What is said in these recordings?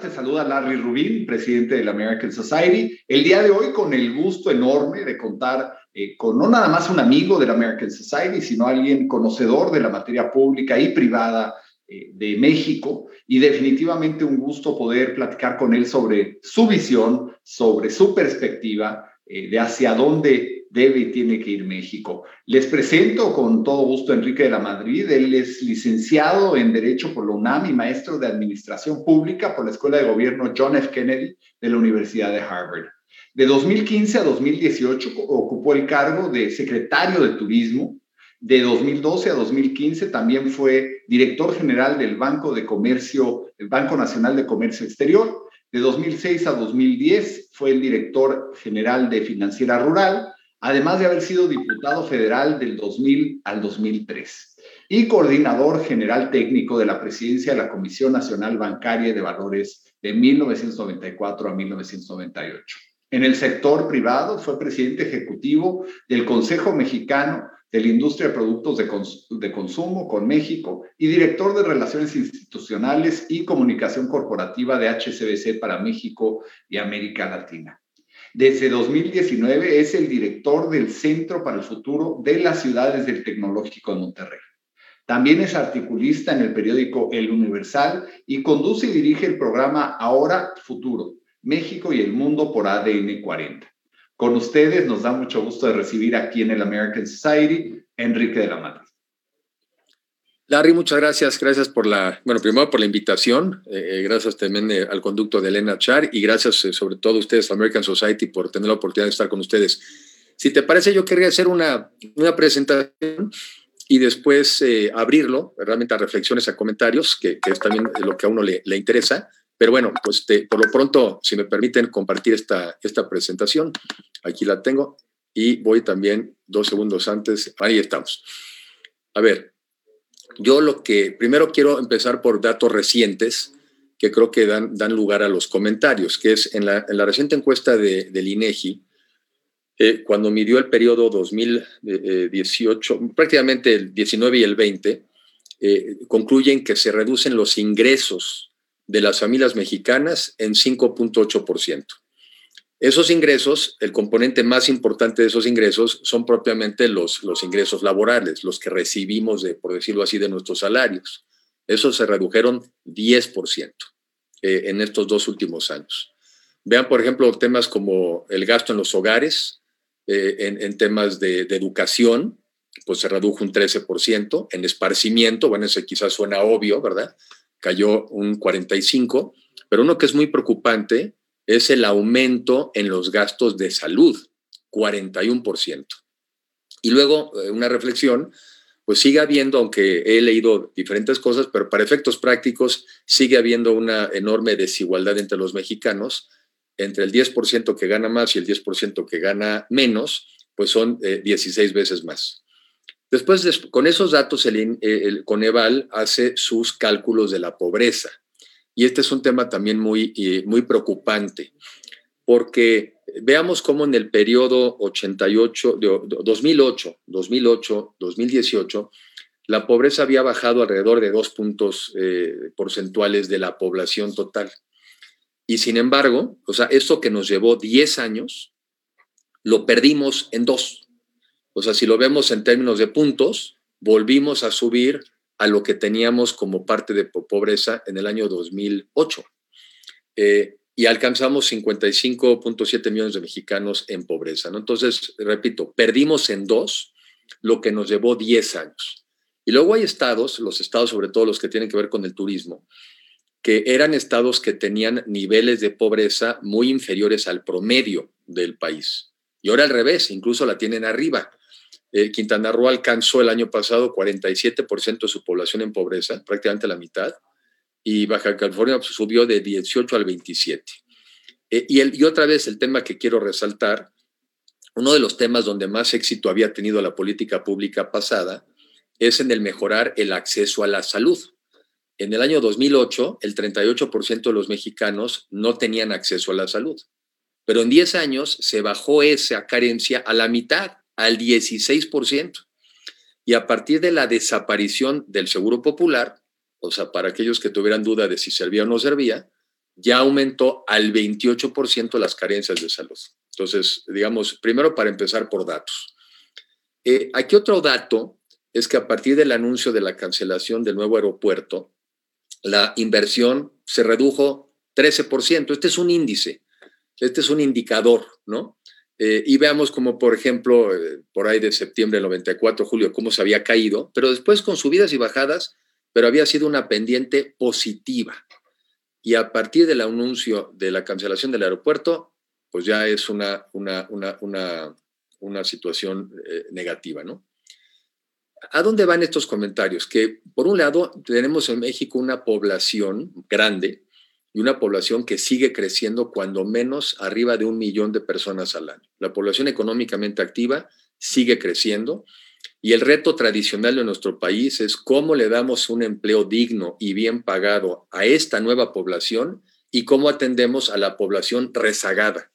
te saluda Larry Rubin, presidente de la American Society. El día de hoy con el gusto enorme de contar eh, con no nada más un amigo de la American Society, sino alguien conocedor de la materia pública y privada eh, de México y definitivamente un gusto poder platicar con él sobre su visión, sobre su perspectiva eh, de hacia dónde debe y tiene que ir México. Les presento con todo gusto a Enrique de la Madrid. Él es licenciado en Derecho por la UNAM y maestro de Administración Pública por la Escuela de Gobierno John F. Kennedy de la Universidad de Harvard. De 2015 a 2018 ocupó el cargo de secretario de Turismo. De 2012 a 2015 también fue director general del Banco de Comercio, el Banco Nacional de Comercio Exterior. De 2006 a 2010 fue el director general de Financiera Rural además de haber sido diputado federal del 2000 al 2003 y coordinador general técnico de la presidencia de la Comisión Nacional Bancaria de Valores de 1994 a 1998. En el sector privado fue presidente ejecutivo del Consejo Mexicano de la Industria de Productos de, de, Consumo con México y director de Relaciones Institucionales y Comunicación Corporativa de HCBC para México y América Latina. Desde 2019 es el director del Centro para el Futuro de las Ciudades del Tecnológico de Monterrey. También es articulista en el periódico El Universal y conduce y dirige el programa Ahora Futuro, México y el mundo por ADN 40. Con ustedes nos da mucho gusto de recibir aquí en el American Society Enrique de la Mata. Larry, muchas gracias. Gracias por la, bueno, primero por la invitación. Eh, eh, gracias también eh, al conducto de Elena Char y gracias sobre todo a ustedes, American Society, por tener la oportunidad de estar con ustedes. Si te parece, yo querría hacer una, una presentación y después abrirlo realmente a reflexiones, a comentarios, que, que, es también lo que a uno le, le interesa. Pero bueno, pues por lo pronto, si me permiten compartir esta, esta presentación, aquí la tengo y voy también dos segundos antes. Ahí estamos. A ver, yo lo que primero quiero empezar por datos recientes que creo que dan, dan lugar a los comentarios, que es en la, en la reciente encuesta de, del INEGI, eh, cuando midió el periodo 2018, prácticamente el 19 y el 20, eh, concluyen que se reducen los ingresos de las familias mexicanas en 5.8%. Esos ingresos, el componente más importante de esos ingresos son propiamente los, los ingresos laborales, los que recibimos, de, por decirlo así, de nuestros salarios. Esos se redujeron 10% eh, en estos dos últimos años. Vean, por ejemplo, temas como el gasto en los hogares, eh, en, temas de, educación, pues se redujo un 13%, en esparcimiento, bueno, ese quizás suena obvio, ¿verdad? Cayó un 45%, pero uno que es muy preocupante es el aumento en los gastos de salud, 41%. Y luego, eh, una reflexión, pues sigue habiendo, aunque he leído diferentes cosas, pero para efectos prácticos sigue habiendo una enorme desigualdad entre los mexicanos, entre el 10% que gana más y el 10% que gana menos, pues son 16 eh, veces más. Después, con esos datos, el, el Coneval hace sus cálculos de la pobreza. Y este es un tema también muy, muy preocupante, porque veamos cómo en el periodo 88, 2008, 2008, 2018, la pobreza había bajado alrededor de dos puntos eh, porcentuales de la población total. Y sin embargo, o sea, esto que nos llevó 10 años, lo perdimos en dos. O sea, si lo vemos en términos de puntos, volvimos a subir a lo que teníamos como parte de pobreza en el año 2008. Eh, y alcanzamos 55.7 millones de mexicanos en pobreza. ¿no? Entonces, repito, perdimos en dos lo que nos llevó 10 años. Y luego hay estados, los estados sobre todo los que tienen que ver con el turismo, que eran estados que tenían niveles de pobreza muy inferiores al promedio del país. Y ahora al revés, incluso la tienen arriba. Eh, Quintana Roo alcanzó el año pasado 47% de su población en pobreza, prácticamente la mitad, y Baja California subió de 18 al 27. Eh, y, el, y otra vez el tema que quiero resaltar, uno de los temas donde más éxito había tenido la política pública pasada es en el mejorar el acceso a la salud. En el año 2008, el 38% de los mexicanos no tenían acceso a la salud, pero en 10 años se bajó esa carencia a la mitad al 16%. Y a partir de la desaparición del Seguro Popular, o sea, para aquellos que tuvieran duda de si servía o no servía, ya aumentó al 28% las carencias de salud. Entonces, digamos, primero para empezar por datos. Eh, aquí otro dato es que a partir del anuncio de la cancelación del nuevo aeropuerto, la inversión se redujo 13%. Este es un índice, este es un indicador, ¿no? Eh, y veamos como, por ejemplo, eh, por ahí de septiembre del 94, julio, cómo se había caído, pero después con subidas y bajadas, pero había sido una pendiente positiva. Y a partir del anuncio de la cancelación del aeropuerto, pues ya es una, una, una, una, una situación eh, negativa, ¿no? ¿A dónde van estos comentarios? Que por un lado tenemos en México una población grande, y una población que sigue creciendo cuando menos arriba de un millón de personas al año. La población económicamente activa sigue creciendo y el reto tradicional de nuestro país es cómo le damos un empleo digno y bien pagado a esta nueva población y cómo atendemos a la población rezagada.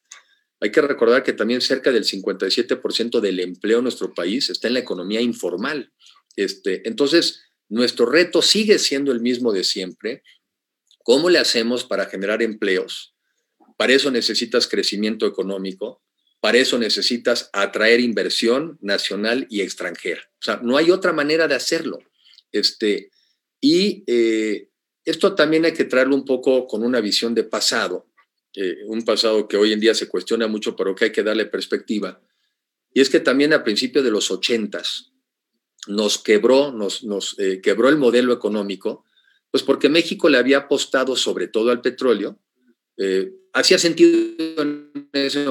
Hay que recordar que también cerca del 57% del empleo en nuestro país está en la economía informal. Este, entonces, nuestro reto sigue siendo el mismo de siempre ¿Cómo le hacemos para generar empleos? Para eso necesitas crecimiento económico, para eso necesitas atraer inversión nacional y extranjera. O sea, no hay otra manera de hacerlo. Este, y eh, esto también hay que traerlo un poco con una visión de pasado, eh, un pasado que hoy en día se cuestiona mucho, pero que hay que darle perspectiva. Y es que también a principios de los ochentas nos quebró, nos, nos eh, quebró el modelo económico, pues porque México le había apostado sobre todo al petróleo. Eh, hacía sentido en ese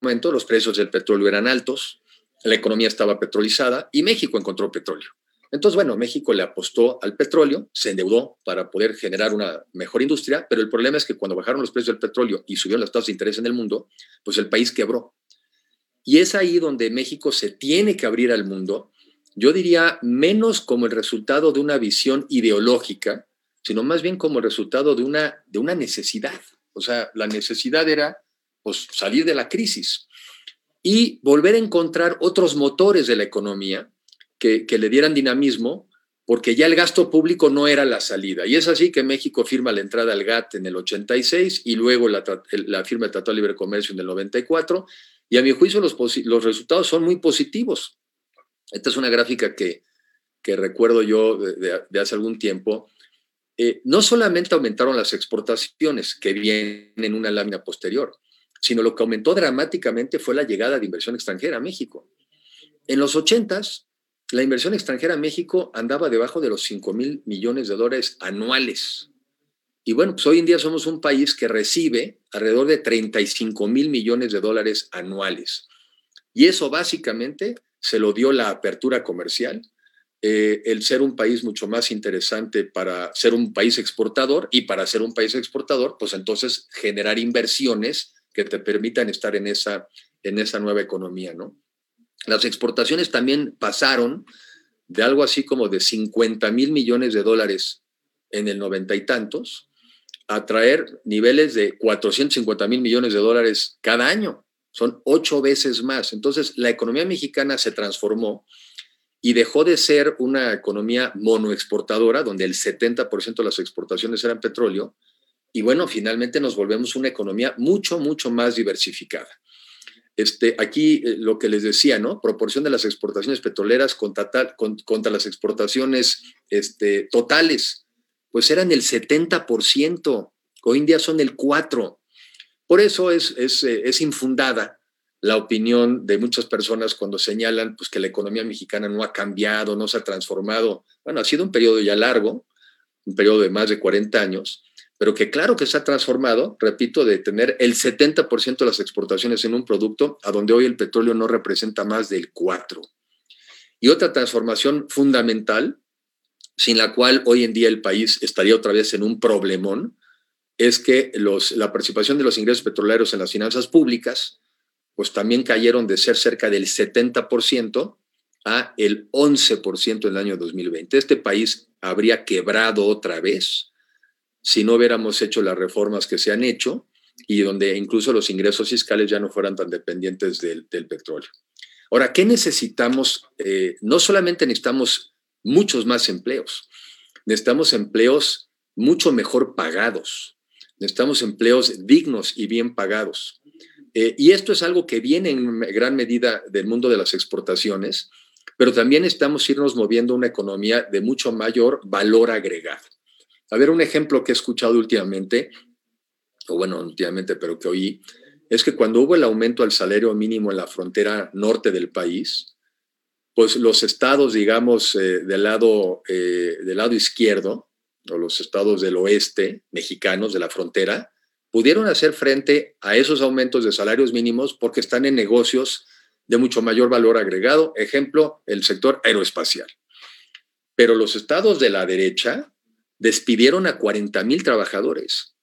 momento, los precios del petróleo eran altos, la economía estaba petrolizada y México encontró petróleo. Entonces, bueno, México le apostó al petróleo, se endeudó para poder generar una mejor industria, pero el problema es que cuando bajaron los precios del petróleo y subieron las tasas de interés en el mundo, pues el país quebró. Y es ahí donde México se tiene que abrir al mundo, yo diría menos como el resultado de una visión ideológica, sino más bien como el resultado de una, de una necesidad. O sea, la necesidad era pues, salir de la crisis y volver a encontrar otros motores de la economía que, le dieran dinamismo, porque ya el gasto público no era la salida. Y es así que México firma la entrada al GATT en el 86 y luego la, firma del Tratado de Libre Comercio en el 94. Y a mi juicio los, los resultados son muy positivos. Esta es una gráfica que, que recuerdo yo de, hace algún tiempo. Eh, no solamente aumentaron las exportaciones, que vienen en una lámina posterior, sino lo que aumentó dramáticamente fue la llegada de inversión extranjera a México. En los 80s, la inversión extranjera en México andaba debajo de los 5 mil millones de dólares anuales. Y bueno, pues hoy en día somos un país que recibe alrededor de 35 mil millones de dólares anuales. Y eso básicamente se lo dio la apertura comercial, eh, el ser un país mucho más interesante para ser un país exportador y para ser un país exportador, pues entonces generar inversiones que te permitan estar en esa, en esa nueva economía, ¿no? Las exportaciones también pasaron de algo así como de 50 mil millones de dólares en el noventa y tantos a traer niveles de 450 mil millones de dólares cada año. Son ocho veces más. Entonces, la economía mexicana se transformó y dejó de ser una economía monoexportadora, donde el 70% de las exportaciones eran petróleo, y bueno, finalmente nos volvemos una economía mucho, mucho más diversificada. Este, aquí eh, lo que les decía, ¿no? Proporción de las exportaciones petroleras contra, contra las exportaciones este, totales, pues eran el 70%, hoy en día son el 4%. Por eso es, es, eh, es, infundada la opinión de muchas personas cuando señalan pues, que la economía mexicana no ha cambiado, no se ha transformado. Bueno, ha sido un periodo ya largo, un periodo de más de 40 años, pero que claro que se ha transformado, repito, de tener el 70% de las exportaciones en un producto a donde hoy el petróleo no representa más del 4%. Y otra transformación fundamental, sin la cual hoy en día el país estaría otra vez en un problemón, es que los, la participación de los ingresos petroleros en las finanzas públicas, pues también cayeron de ser cerca del 70% a el 11% en el año 2020. Este país habría quebrado otra vez si no hubiéramos hecho las reformas que se han hecho y donde incluso los ingresos fiscales ya no fueran tan dependientes del, petróleo. Ahora, ¿qué necesitamos? Eh, no solamente necesitamos muchos más empleos, necesitamos empleos mucho mejor pagados, necesitamos empleos dignos y bien pagados. Eh, y esto es algo que viene en gran medida del mundo de las exportaciones, pero también estamos irnos moviendo una economía de mucho mayor valor agregado. A ver, un ejemplo que he escuchado últimamente, o bueno, últimamente, pero que oí, es que cuando hubo el aumento al salario mínimo en la frontera norte del país, pues los estados, digamos, eh, del, lado, eh, del lado izquierdo, o los estados del oeste mexicanos de la frontera, pudieron hacer frente a esos aumentos de salarios mínimos porque están en negocios de mucho mayor valor agregado, ejemplo, el sector aeroespacial. Pero los estados de la derecha, despidieron a 40 mil trabajadores,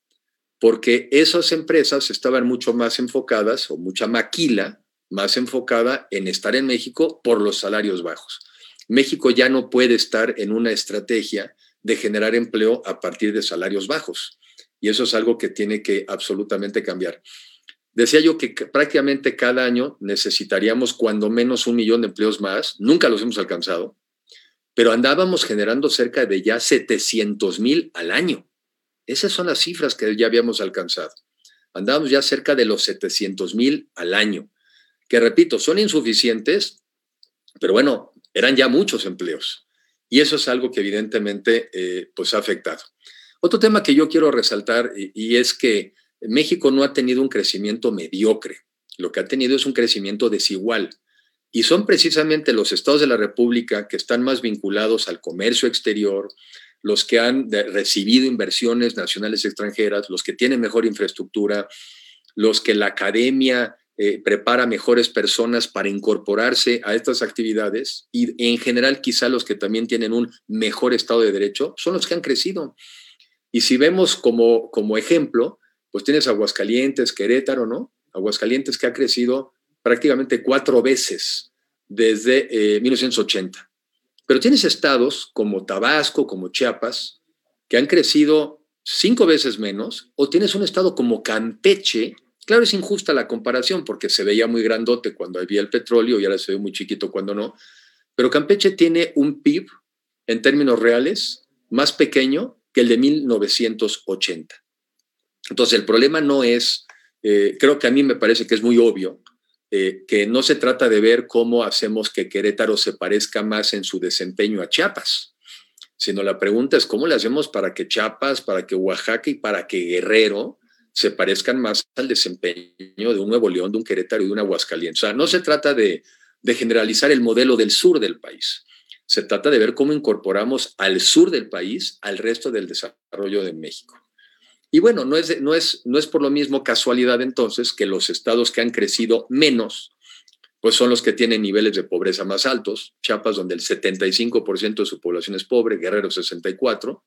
porque esas empresas estaban mucho más enfocadas, o mucha maquila más enfocada en estar en México por los salarios bajos. México ya no puede estar en una estrategia de generar empleo a partir de salarios bajos. Y eso es algo que tiene que absolutamente cambiar. Decía yo que prácticamente cada año necesitaríamos cuando menos un millón de empleos más. Nunca los hemos alcanzado pero andábamos generando cerca de ya 700 mil al año. Esas son las cifras que ya habíamos alcanzado. Andábamos ya cerca de los 700 mil al año, que repito, son insuficientes, pero bueno, eran ya muchos empleos. Y eso es algo que evidentemente eh, pues ha afectado. Otro tema que yo quiero resaltar y, es que México no ha tenido un crecimiento mediocre, lo que ha tenido es un crecimiento desigual. Y son precisamente los estados de la República que están más vinculados al comercio exterior, los que han recibido inversiones nacionales extranjeras, los que tienen mejor infraestructura, los que la academia eh, prepara mejores personas para incorporarse a estas actividades y en general quizá los que también tienen un mejor estado de derecho son los que han crecido. Y si vemos como, como ejemplo, pues tienes Aguascalientes, Querétaro, ¿no? Aguascalientes que ha crecido prácticamente cuatro veces desde 1980. Eh, Pero tienes estados como Tabasco, como Chiapas, que han crecido cinco veces menos, o tienes un estado como Campeche, claro, es injusta la comparación porque se veía muy grandote cuando había el petróleo y ahora se ve muy chiquito cuando no, pero Campeche tiene un PIB en términos reales más pequeño que el de 1980. Entonces, el problema no es, eh, creo que a mí me parece que es muy obvio, eh, que no se trata de ver cómo hacemos que Querétaro se parezca más en su desempeño a Chiapas, sino la pregunta es cómo le hacemos para que Chiapas, para que Oaxaca y para que Guerrero se parezcan más al desempeño de un Nuevo León, de un Querétaro y de un Aguascalientes. O sea, no se trata de, de generalizar el modelo del sur del país. Se trata de ver cómo incorporamos al sur del país al resto del desarrollo de México. Y bueno, no es, no, es, no es por lo mismo casualidad entonces que los estados que han crecido menos, pues son los que tienen niveles de pobreza más altos. Chiapas, donde el 75% de su población es pobre, Guerrero 64%,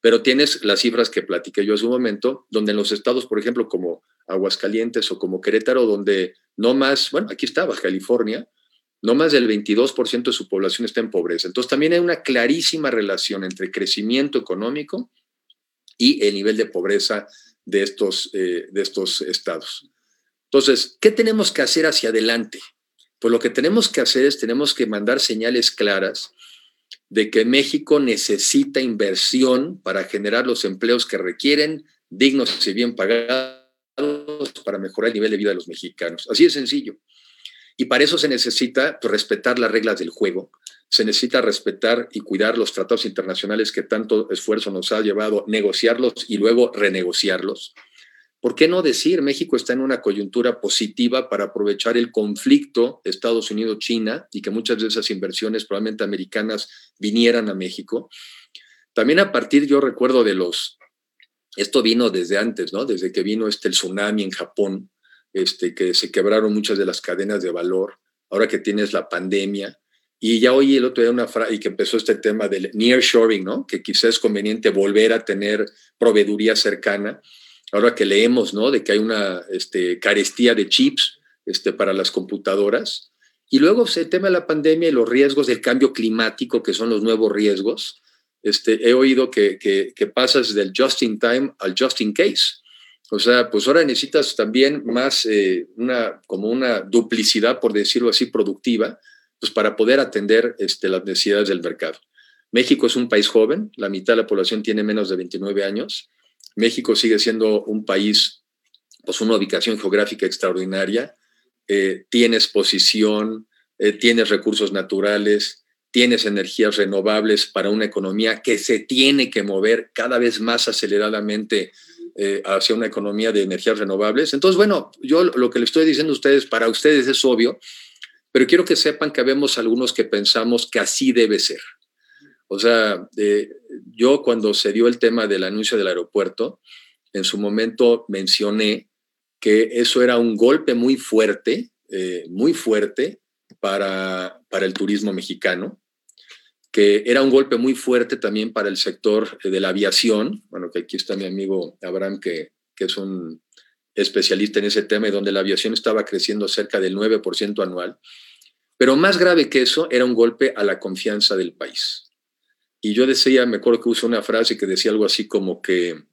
pero tienes las cifras que platiqué yo hace un momento, donde en los estados, por ejemplo, como Aguascalientes o como Querétaro, donde no más, bueno, aquí está Baja California, no más del 22% de su población está en pobreza. Entonces también hay una clarísima relación entre crecimiento económico y el nivel de pobreza de estos, eh, de estos estados. Entonces, ¿qué tenemos que hacer hacia adelante? Pues lo que tenemos que hacer es, tenemos que mandar señales claras de que México necesita inversión para generar los empleos que requieren, dignos y bien pagados, para mejorar el nivel de vida de los mexicanos. Así de sencillo. Y para eso se necesita respetar las reglas del juego, se necesita respetar y cuidar los tratados internacionales que tanto esfuerzo nos ha llevado negociarlos y luego renegociarlos. ¿Por qué no decir México está en una coyuntura positiva para aprovechar el conflicto Estados Unidos-China y que muchas de esas inversiones probablemente americanas vinieran a México? También a partir, yo recuerdo de los, esto vino desde antes, ¿no? Desde que vino este el tsunami en Japón, este, que se quebraron muchas de las cadenas de valor, ahora que tienes la pandemia, y ya oí el otro día una frase y que empezó este tema del nearshoring, ¿no? Que quizás es conveniente volver a tener proveeduría cercana. Ahora que leemos, ¿no? De que hay una este, carestía de chips este, para las computadoras. Y luego el tema la pandemia y los riesgos del cambio climático, que son los nuevos riesgos. Este, he oído que, que, pasas del just in time al just in case. O sea, pues ahora necesitas también más, eh, una, como una duplicidad, por decirlo así, productiva, pues para poder atender las necesidades del mercado. México es un país joven, la mitad de la población tiene menos de 29 años. México sigue siendo un país, pues una ubicación geográfica extraordinaria. Eh, tienes posición, eh, tienes recursos naturales, tienes energías renovables para una economía que se tiene que mover cada vez más aceleradamente eh, hacia una economía de energías renovables. Entonces, bueno, yo lo que le estoy diciendo a ustedes, para ustedes es obvio, pero quiero que sepan que vemos algunos que pensamos que así debe ser. O sea, yo cuando se dio el tema del anuncio del aeropuerto, en su momento mencioné que eso era un golpe muy fuerte, eh, muy fuerte para, para el turismo mexicano, que era un golpe muy fuerte también para el sector de la aviación. Bueno, que aquí está mi amigo Abraham, que, que es un especialista en ese tema y donde la aviación estaba creciendo cerca del 9% anual. Pero más grave que eso era un golpe a la confianza del país. Y yo decía, me acuerdo que usé una frase que decía algo así como que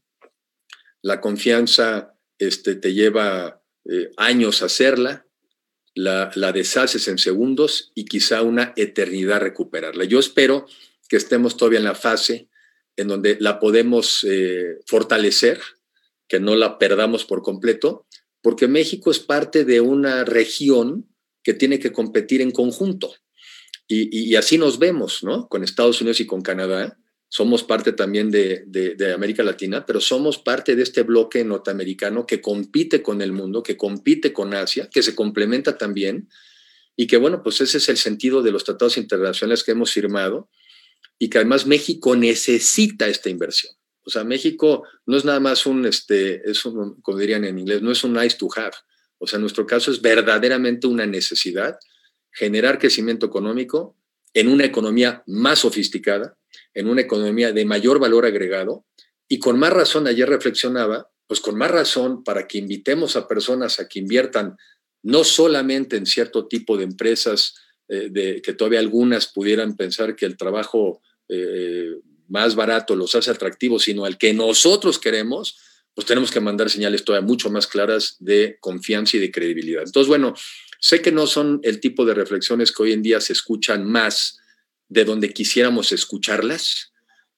la confianza este, te lleva eh, años hacerla, la, la deshaces en segundos y quizá una eternidad recuperarla. Yo espero que estemos todavía en la fase en donde la podemos eh, fortalecer, que no la perdamos por completo, porque México es parte de una región que tiene que competir en conjunto. Y, así nos vemos, ¿no? Con Estados Unidos y con Canadá. somos parte también de, de, América Latina, pero somos parte de este bloque norteamericano que compite con el mundo, que compite con Asia, que se complementa también, y que bueno, pues ese es el sentido de los tratados internacionales que hemos firmado, y que además México necesita esta inversión. O sea, México no es nada más un, este, es un, como dirían en inglés, no es un nice to have. O sea, en nuestro caso es verdaderamente una necesidad generar crecimiento económico en una economía más sofisticada, en una economía de mayor valor agregado y con más razón, ayer reflexionaba, pues con más razón para que invitemos a personas a que inviertan no solamente en cierto tipo de empresas, eh, que todavía algunas pudieran pensar que el trabajo eh, más barato los hace atractivos, sino al que nosotros queremos, pues tenemos que mandar señales todavía mucho más claras de confianza y de credibilidad. Entonces, bueno, sé que no son el tipo de reflexiones que hoy en día se escuchan más de donde quisiéramos escucharlas,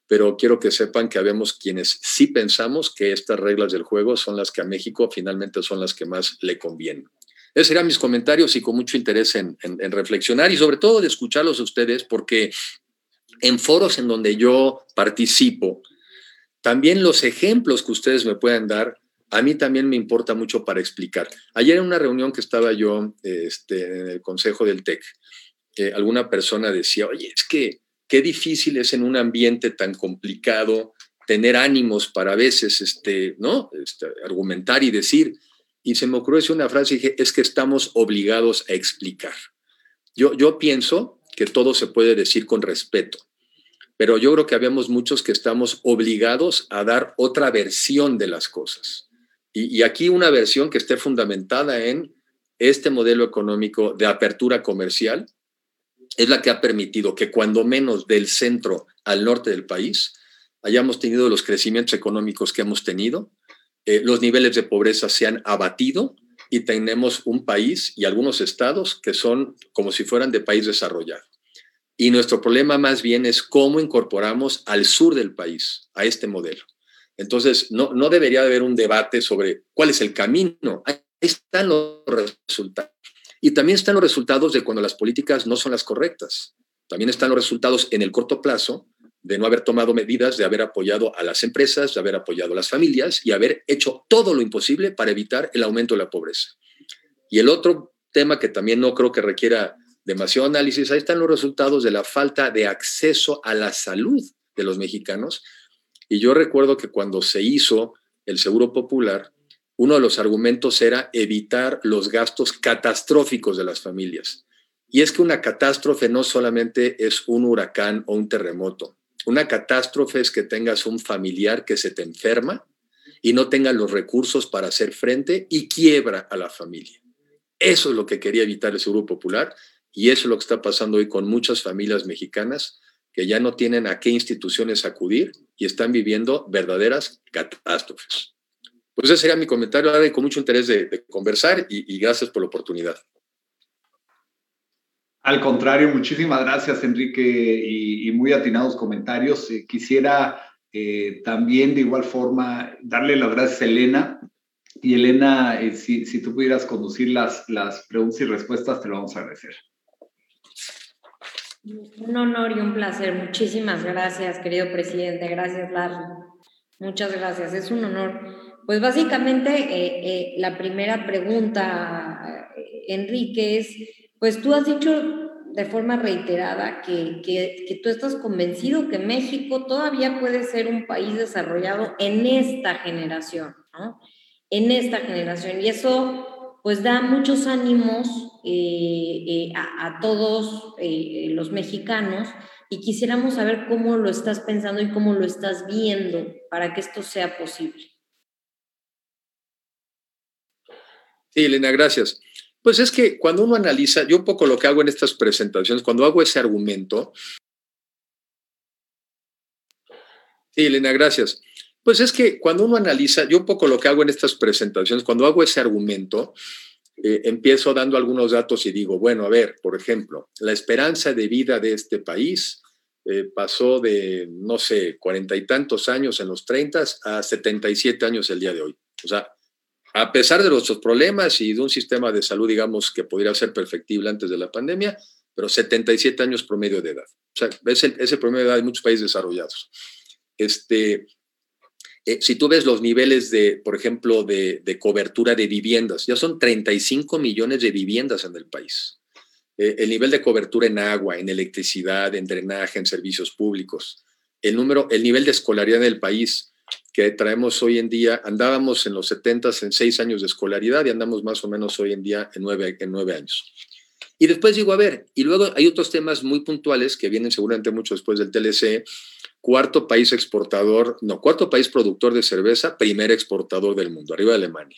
pero quiero que sepan que habemos quienes sí pensamos que estas reglas del juego son las que a México finalmente son las que más le convienen. Esos serían mis comentarios y con mucho interés en, en reflexionar y sobre todo de escucharlos a ustedes porque en foros en donde yo participo, también los ejemplos que ustedes me puedan dar, a mí también me importa mucho para explicar. Ayer en una reunión que estaba yo este, en el Consejo del TEC, eh, alguna persona decía, oye, es que qué difícil es en un ambiente tan complicado tener ánimos para a veces este, ¿no? Este, argumentar y decir. Y se me ocurrió decir una frase y dije, es que estamos obligados a explicar. Yo, yo pienso que todo se puede decir con respeto pero yo creo que habíamos muchos que estamos obligados a dar otra versión de las cosas. Y, aquí una versión que esté fundamentada en este modelo económico de apertura comercial es la que ha permitido que cuando menos del centro al norte del país hayamos tenido los crecimientos económicos que hemos tenido, eh, los niveles de pobreza se han abatido y tenemos un país y algunos estados que son como si fueran de país desarrollado. Y nuestro problema más bien es cómo incorporamos al sur del país a este modelo. Entonces, no, no debería haber un debate sobre cuál es el camino. Ahí están los resultados. Y también están los resultados de cuando las políticas no son las correctas. También están los resultados en el corto plazo de no haber tomado medidas, de haber apoyado a las empresas, de haber apoyado a las familias y haber hecho todo lo imposible para evitar el aumento de la pobreza. Y el otro tema que también no creo que requiera demasiado análisis, ahí están los resultados de la falta de acceso a la salud de los mexicanos. Y yo recuerdo que cuando se hizo el Seguro Popular, uno de los argumentos era evitar los gastos catastróficos de las familias. Y es que una catástrofe no solamente es un huracán o un terremoto. Una catástrofe es que tengas un familiar que se te enferma y no tenga los recursos para hacer frente y quiebra a la familia. Eso es lo que quería evitar el Seguro Popular y eso es lo que está pasando hoy con muchas familias mexicanas que ya no tienen a qué instituciones acudir y están viviendo verdaderas catástrofes. Pues ese sería mi comentario, ahora con mucho interés de, conversar y, gracias por la oportunidad. Al contrario, muchísimas gracias, Enrique, y, muy atinados comentarios. Eh, quisiera eh, también, de igual forma, darle las gracias a Elena. Y Elena, eh, si, si, tú pudieras conducir las, las preguntas y respuestas, te lo vamos a agradecer. Un honor y un placer. Muchísimas gracias, querido presidente. Gracias, Larry. Muchas gracias. Es un honor. Pues básicamente eh, eh, la primera pregunta, eh, Enrique, es, pues tú has dicho de forma reiterada que, que, que, tú estás convencido que México todavía puede ser un país desarrollado en esta generación, ¿no? En esta generación. Y eso pues da muchos ánimos eh, eh, a, todos eh, los mexicanos y quisiéramos saber cómo lo estás pensando y cómo lo estás viendo para que esto sea posible. Sí, Elena, gracias. Pues es que cuando uno analiza, yo un poco lo que hago en estas presentaciones, cuando hago ese argumento, sí, Elena, gracias. Pues es que cuando uno analiza, yo un poco lo que hago en estas presentaciones, cuando hago ese argumento, eh, empiezo dando algunos datos y digo, bueno, a ver, por ejemplo, la esperanza de vida de este país eh, pasó de, no sé, cuarenta y tantos años en los 30 a 77 años el día de hoy. O sea, a pesar de nuestros problemas y de un sistema de salud, digamos, que pudiera ser perfectible antes de la pandemia, pero 77 años promedio de edad. O sea, es el, promedio de edad de muchos países desarrollados. Este, eh, si tú ves los niveles de, por ejemplo, de, cobertura de viviendas, ya son 35 millones de viviendas en el país. Eh, el nivel de cobertura en agua, en electricidad, en drenaje, en servicios públicos. El, número, el nivel de escolaridad en el país que traemos hoy en día, andábamos en los 70 en seis años de escolaridad y andamos más o menos hoy en día en nueve, en nueve años. Y después digo, a ver, y luego hay otros temas muy puntuales que vienen seguramente mucho después del TLC, cuarto país exportador, no, cuarto país productor de cerveza, primer exportador del mundo, arriba de Alemania.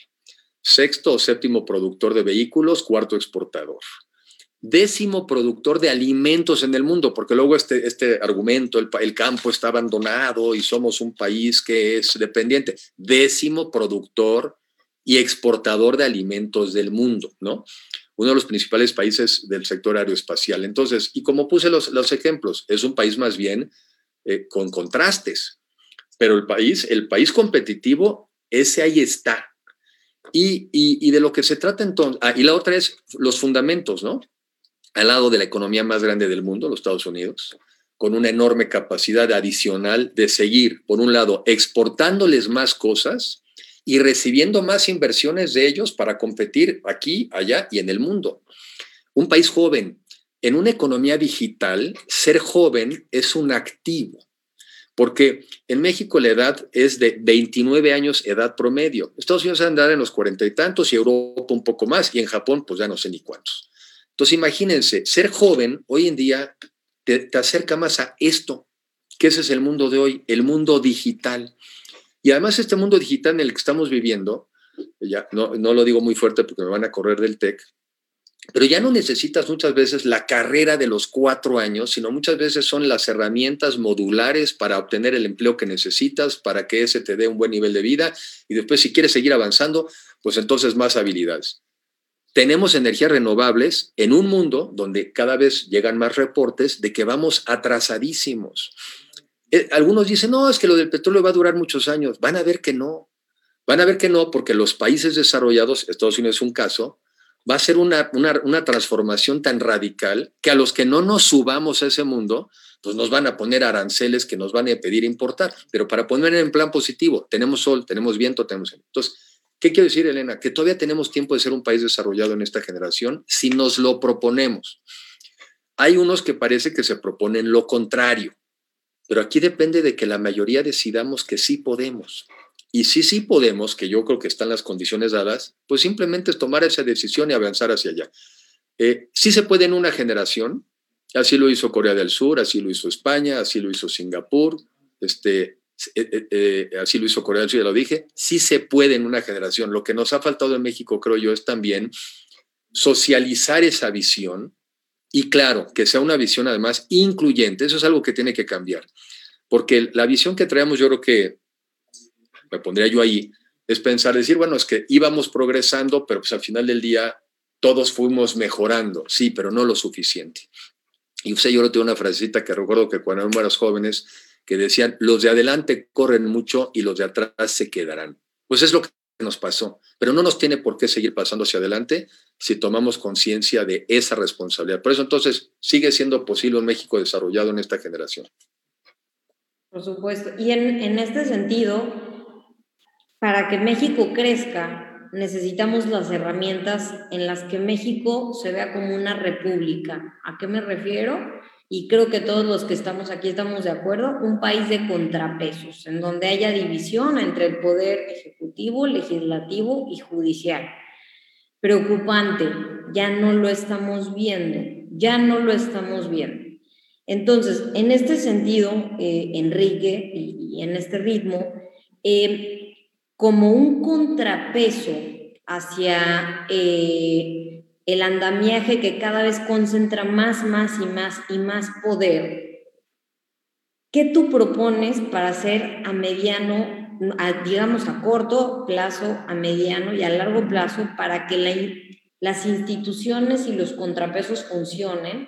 Sexto o séptimo productor de vehículos, cuarto exportador. Décimo productor de alimentos en el mundo, porque luego este, este argumento, el, el campo está abandonado y somos un país que es dependiente. Décimo productor y exportador de alimentos del mundo, ¿no? Uno de los principales países del sector aeroespacial. Entonces, y como puse los, los ejemplos, es un país más bien eh, con contrastes. Pero el país, el país competitivo, ese ahí está. Y, de lo que se trata entonces, ah, y la otra es los fundamentos, ¿no? Al lado de la economía más grande del mundo, los Estados Unidos, con una enorme capacidad adicional de seguir, por un lado, exportándoles más cosas y recibiendo más inversiones de ellos para competir aquí, allá y en el mundo. Un país joven, en una economía digital, ser joven es un activo, porque en México la edad es de 29 años edad promedio. Estados Unidos andar en los cuarenta y tantos y Europa un poco más, y en Japón pues ya no sé ni cuántos. Entonces imagínense, ser joven hoy en día te, te acerca más a esto, que ese es el mundo de hoy, el mundo digital. Y además este mundo digital en el que estamos viviendo, ya no, no lo digo muy fuerte porque me van a correr del TEC, pero ya no necesitas muchas veces la carrera de los cuatro años, sino muchas veces son las herramientas modulares para obtener el empleo que necesitas, para que ese te dé un buen nivel de vida y después si quieres seguir avanzando, pues entonces más habilidades. Tenemos energías renovables en un mundo donde cada vez llegan más reportes de que vamos atrasadísimos. Eh, algunos dicen, no, es que lo del petróleo va a durar muchos años. Van a ver que no. Van a ver que no, porque los países desarrollados, Estados Unidos es un caso, va a ser una, una, transformación tan radical que a los que no nos subamos a ese mundo, pues nos van a poner aranceles que nos van a pedir importar. Pero para poner en plan positivo, tenemos sol, tenemos viento, tenemos... Entonces, ¿qué quiero decir, Elena? Que todavía tenemos tiempo de ser un país desarrollado en esta generación si nos lo proponemos. Hay unos que parece que se proponen lo contrario, pero aquí depende de que la mayoría decidamos que sí podemos. Y si sí podemos, que yo creo que están las condiciones dadas, pues simplemente es tomar esa decisión y avanzar hacia allá. Eh, sí se puede en una generación, así lo hizo Corea del Sur, así lo hizo España, así lo hizo Singapur, este, eh, eh, así lo hizo Corea del Sur, ya lo dije, sí se puede en una generación. Lo que nos ha faltado en México, creo yo, es también socializar esa visión y claro, que sea una visión además incluyente. Eso es algo que tiene que cambiar. Porque la visión que traemos, yo creo que me pondría yo ahí, es pensar, decir, bueno, es que íbamos progresando, pero pues al final del día todos fuimos mejorando, sí, pero no lo suficiente. Y usted yo tengo una frasecita que recuerdo que cuando éramos jóvenes, que decían, los de adelante corren mucho y los de atrás se quedarán. Pues es lo que nos pasó, pero no nos tiene por qué seguir pasando hacia adelante si tomamos conciencia de esa responsabilidad. Por eso entonces sigue siendo posible un México desarrollado en esta generación. Por supuesto. Y en, en este sentido, para que México crezca, necesitamos las herramientas en las que México se vea como una república. ¿A qué me refiero? Y creo que todos los que estamos aquí estamos de acuerdo, un país de contrapesos, en donde haya división entre el poder ejecutivo, legislativo y judicial. Preocupante, ya no lo estamos viendo, ya no lo estamos viendo. Entonces, en este sentido, eh, Enrique, y, en este ritmo, eh, como un contrapeso hacia eh, el andamiaje que cada vez concentra más, más y más y más poder, ¿qué tú propones para hacer a mediano, digamos a corto plazo, a mediano y a largo plazo para que las instituciones y los contrapesos funcionen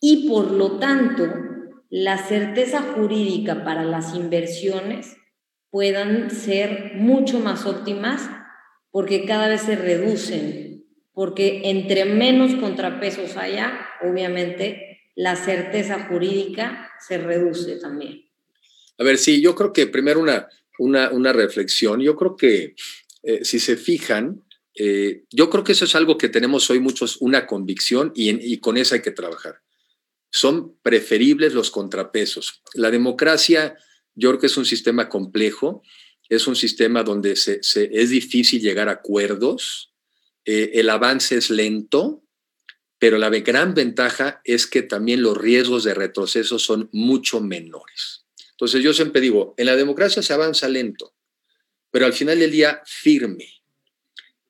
y por lo tanto la certeza jurídica para las inversiones puedan ser mucho más óptimas porque cada vez se reducen porque entre menos contrapesos haya, obviamente la certeza jurídica se reduce también. A ver, sí, yo creo que primero una, una, reflexión. Yo creo que eh, si se fijan, eh, yo creo que eso es algo que tenemos hoy muchos, una convicción y, y con eso hay que trabajar. Son preferibles los contrapesos. La democracia, yo creo que es un sistema complejo, es un sistema donde es difícil llegar a acuerdos, eh, el avance es lento, pero la gran ventaja es que también los riesgos de retroceso son mucho menores. Entonces yo siempre digo, en la democracia se avanza lento, pero al final del día firme.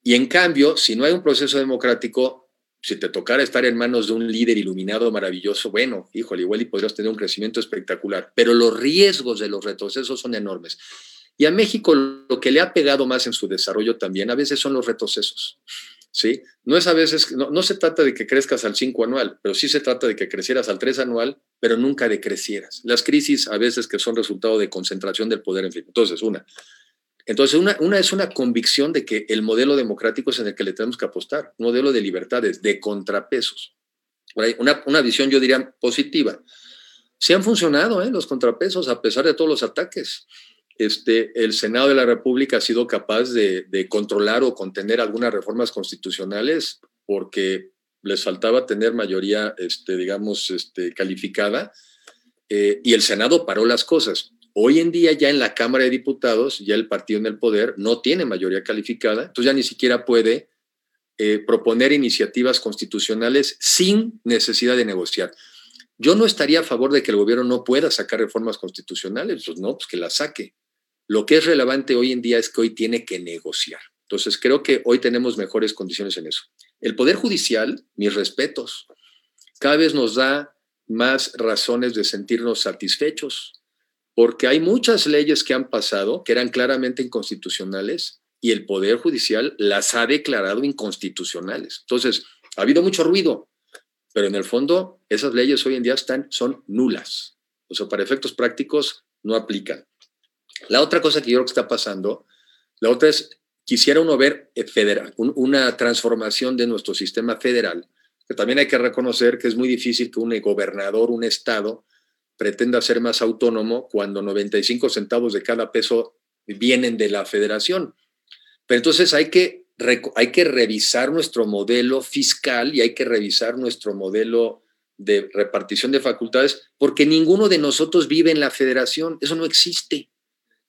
Y en cambio, si no hay un proceso democrático, si te tocara estar en manos de un líder iluminado maravilloso, bueno, híjole, igual y podrías tener un crecimiento espectacular, pero los riesgos de los retrocesos son enormes. Y a México lo que le ha pegado más en su desarrollo también a veces son los retrocesos. ¿sí? No es a veces, no, se trata de que crezcas al 5 anual, pero sí se trata de que crecieras al 3 anual, pero nunca de crecieras. Las crisis a veces que son resultado de concentración del poder, en fin. Entonces, una. Entonces, una, es una convicción de que el modelo democrático es en el que le tenemos que apostar, un modelo de libertades, de contrapesos. Una, una visión, yo diría, positiva. Sí han funcionado ¿eh? los contrapesos a pesar de todos los ataques este, el Senado de la República ha sido capaz de, controlar o contener algunas reformas constitucionales porque les faltaba tener mayoría, este, digamos, este, calificada, eh, y el Senado paró las cosas. Hoy en día ya en la Cámara de Diputados, ya el partido en el poder no tiene mayoría calificada, entonces ya ni siquiera puede eh, proponer iniciativas constitucionales sin necesidad de negociar. Yo no estaría a favor de que el gobierno no pueda sacar reformas constitucionales, pues no, pues que las saque. Lo que es relevante hoy en día es que hoy tiene que negociar. Entonces, creo que hoy tenemos mejores condiciones en eso. El Poder Judicial, mis respetos, cada vez nos da más razones de sentirnos satisfechos, porque hay muchas leyes que han pasado que eran claramente inconstitucionales y el Poder Judicial las ha declarado inconstitucionales. Entonces, ha habido mucho ruido, pero en el fondo esas leyes hoy en día están, son nulas. O sea, para efectos prácticos no aplican. La otra cosa que yo creo que está pasando, la otra es, quisiera uno ver federal, una transformación de nuestro sistema federal, que también hay que reconocer que es muy difícil que un gobernador, un estado, pretenda ser más autónomo cuando 95 centavos de cada peso vienen de la federación. Pero entonces hay que, hay que revisar nuestro modelo fiscal y hay que revisar nuestro modelo de repartición de facultades, porque ninguno de nosotros vive en la federación, eso no existe.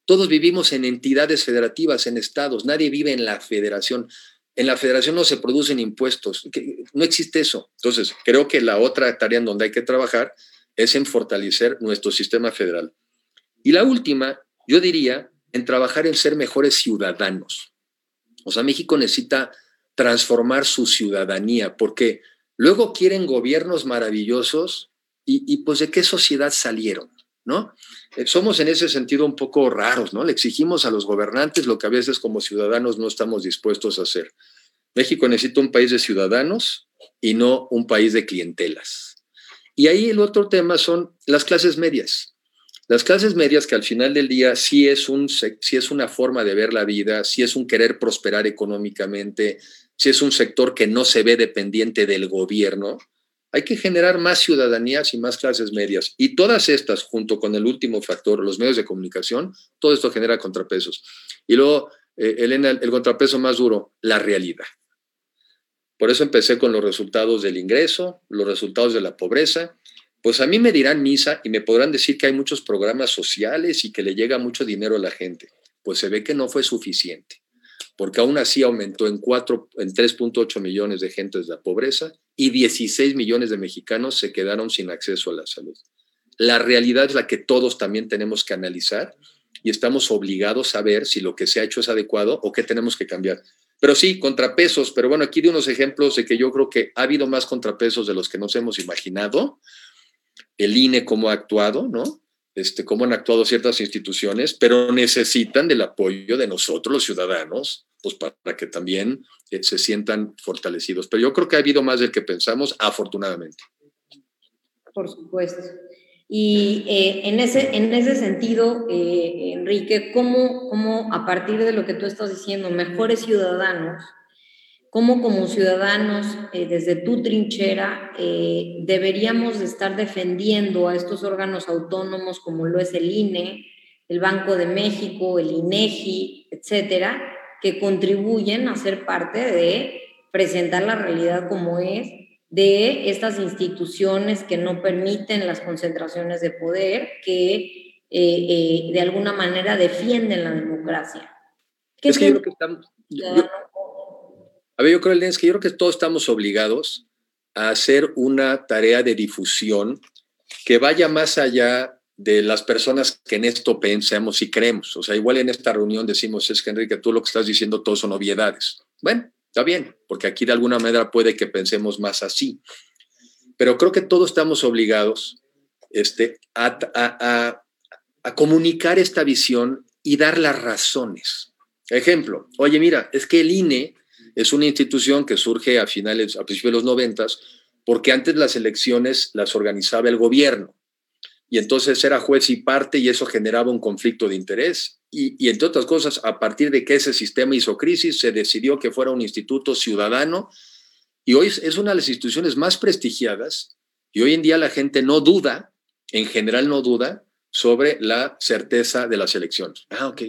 Todos vivimos en entidades federativas, en estados, nadie vive en la federación. En la federación no se producen impuestos, no existe eso. Entonces, creo que la otra tarea en donde hay que trabajar es en fortalecer nuestro sistema federal. Y la última, yo diría, en trabajar en ser mejores ciudadanos. O sea, México necesita transformar su ciudadanía, porque luego quieren gobiernos maravillosos y, y pues de qué sociedad salieron, ¿no? Eh, somos en ese sentido un poco raros, ¿no? Le exigimos a los gobernantes lo que a veces como ciudadanos no estamos dispuestos a hacer. México necesita un país de ciudadanos y no un país de clientelas. Y ahí el otro tema son las clases medias. Las clases medias que al final del día sí es, un, sí es una forma de ver la vida, sí es un querer prosperar económicamente, sí es un sector que no se ve dependiente del gobierno, hay que generar más ciudadanías y más clases medias. Y todas estas, junto con el último factor, los medios de comunicación, todo esto genera contrapesos. Y luego, eh, Elena, el contrapeso más duro, la realidad. Por eso empecé con los resultados del ingreso, los resultados de la pobreza. Pues a mí me dirán misa y me podrán decir que hay muchos programas sociales y que le llega mucho dinero a la gente. Pues se ve que no fue suficiente porque aún así aumentó en, en 3.8 millones de gentes la pobreza y 16 millones de mexicanos se quedaron sin acceso a la salud. La realidad es la que todos también tenemos que analizar y estamos obligados a ver si lo que se ha hecho es adecuado o qué tenemos que cambiar. Pero sí, contrapesos, pero bueno, aquí de unos ejemplos de que yo creo que ha habido más contrapesos de los que nos hemos imaginado. El INE, cómo ha actuado, ¿no? Este, cómo han actuado ciertas instituciones, pero necesitan del apoyo de nosotros, los ciudadanos, pues para que también eh, se sientan fortalecidos. Pero yo creo que ha habido más del que pensamos, afortunadamente. Por supuesto. Y eh, en, ese, en ese sentido, eh, Enrique, ¿cómo, ¿cómo a partir de lo que tú estás diciendo, mejores ciudadanos, cómo como ciudadanos, eh, desde tu trinchera, eh, deberíamos estar defendiendo a estos órganos autónomos como lo es el INE, el Banco de México, el INEGI, etcétera, que contribuyen a ser parte de presentar la realidad como es de estas instituciones que no permiten las concentraciones de poder, que eh, de alguna manera defienden la democracia. Es que yo creo que estamos, a ver, yo creo, es que yo creo que todos estamos obligados a hacer una tarea de difusión que vaya más allá de las personas que en esto pensamos y creemos. O sea, igual en esta reunión decimos, es que Enrique, tú lo que estás diciendo todo son obviedades. Bueno, está bien, porque aquí de alguna manera puede que pensemos más así. Pero creo que todos estamos obligados este, a, a comunicar esta visión y dar las razones. Ejemplo, oye, mira, es que el INE es una institución que surge a finales, a principios de los noventas, porque antes las elecciones las organizaba el gobierno. Y entonces era juez y parte y eso generaba un conflicto de interés. Y, entre otras cosas, a partir de que ese sistema hizo crisis, se decidió que fuera un instituto ciudadano y hoy es una de las instituciones más prestigiadas y hoy en día la gente no duda, en general no duda, sobre la certeza de las elecciones. Ah, ok.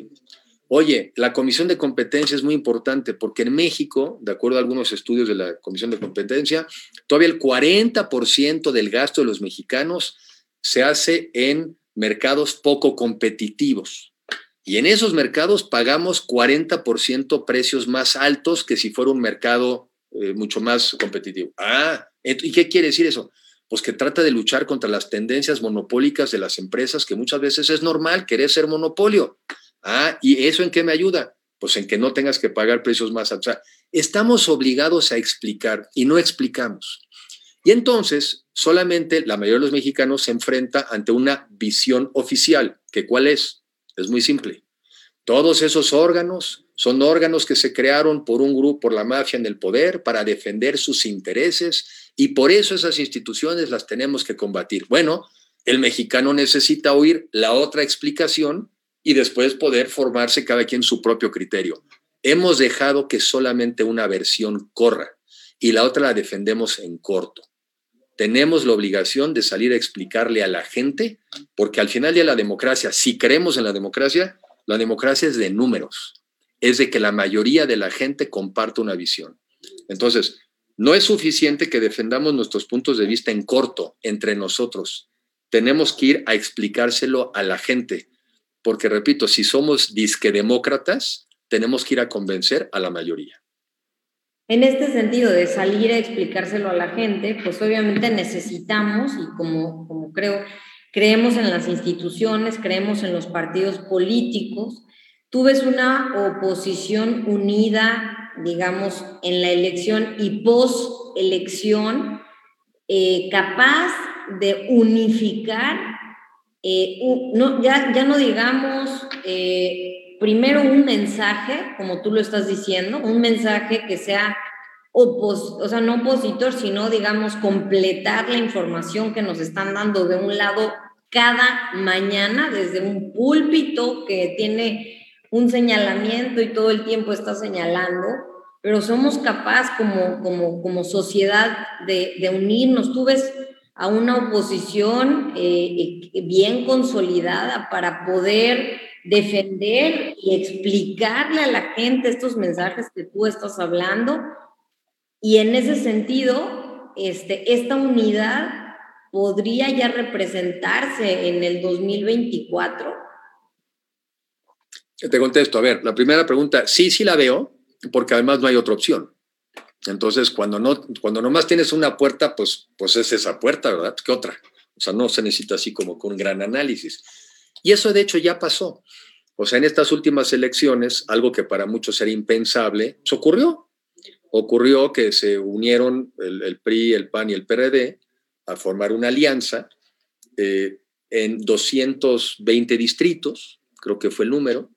Oye, la comisión de competencia es muy importante porque en México, de acuerdo a algunos estudios de la comisión de competencia, todavía el 40% del gasto de los mexicanos se hace en mercados poco competitivos. Y en esos mercados pagamos 40% precios más altos que si fuera un mercado eh, mucho más competitivo. Ah, ¿y qué quiere decir eso? Pues que trata de luchar contra las tendencias monopólicas de las empresas, que muchas veces es normal querer ser monopolio. Ah, ¿y eso en qué me ayuda? Pues en que no tengas que pagar precios más altos. O sea, estamos obligados a explicar y no explicamos. Y entonces, solamente la mayoría de los mexicanos se enfrenta ante una visión oficial, que cuál es? Es muy simple. Todos esos órganos son órganos que se crearon por un grupo, por la mafia en el poder, para defender sus intereses, y por eso esas instituciones las tenemos que combatir. Bueno, el mexicano necesita oír la otra explicación y después poder formarse cada quien su propio criterio. Hemos dejado que solamente una versión corra y la otra la defendemos en corto. Tenemos la obligación de salir a explicarle a la gente, porque al final de la democracia, si creemos en la democracia, la democracia es de números, es de que la mayoría de la gente comparte una visión. Entonces, no es suficiente que defendamos nuestros puntos de vista en corto entre nosotros. Tenemos que ir a explicárselo a la gente porque repito, si somos disquedemócratas, tenemos que ir a convencer a la mayoría. En este sentido de salir a explicárselo a la gente, pues obviamente necesitamos, y como, como creo, creemos en las instituciones, creemos en los partidos políticos, tú ves una oposición unida, digamos, en la elección y post-elección, eh, capaz de unificar eh, ya, ya no digamos eh, primero un mensaje, como tú lo estás diciendo, un mensaje que sea opos, o sea, no opositor, sino digamos completar la información que nos están dando de un lado cada mañana desde un púlpito que tiene un señalamiento y todo el tiempo está señalando, pero somos capaces como, como, como sociedad de, unirnos. Tú ves a una oposición eh, eh, bien consolidada para poder defender y explicarle a la gente estos mensajes que tú estás hablando. Y en ese sentido, este, esta unidad podría ya representarse en el 2024. Te contesto, a ver, la primera pregunta, sí, sí la veo, porque además no hay otra opción. Entonces, cuando no, cuando nomás tienes una puerta, pues, pues es esa puerta, ¿verdad? ¿Qué otra? O sea, no se necesita así como con gran análisis. Y eso de hecho ya pasó. O sea, en estas últimas elecciones, algo que para muchos era impensable, pues ocurrió. Ocurrió que se unieron el, PRI, el PAN y el PRD a formar una alianza eh, en 220 distritos, creo que fue el número,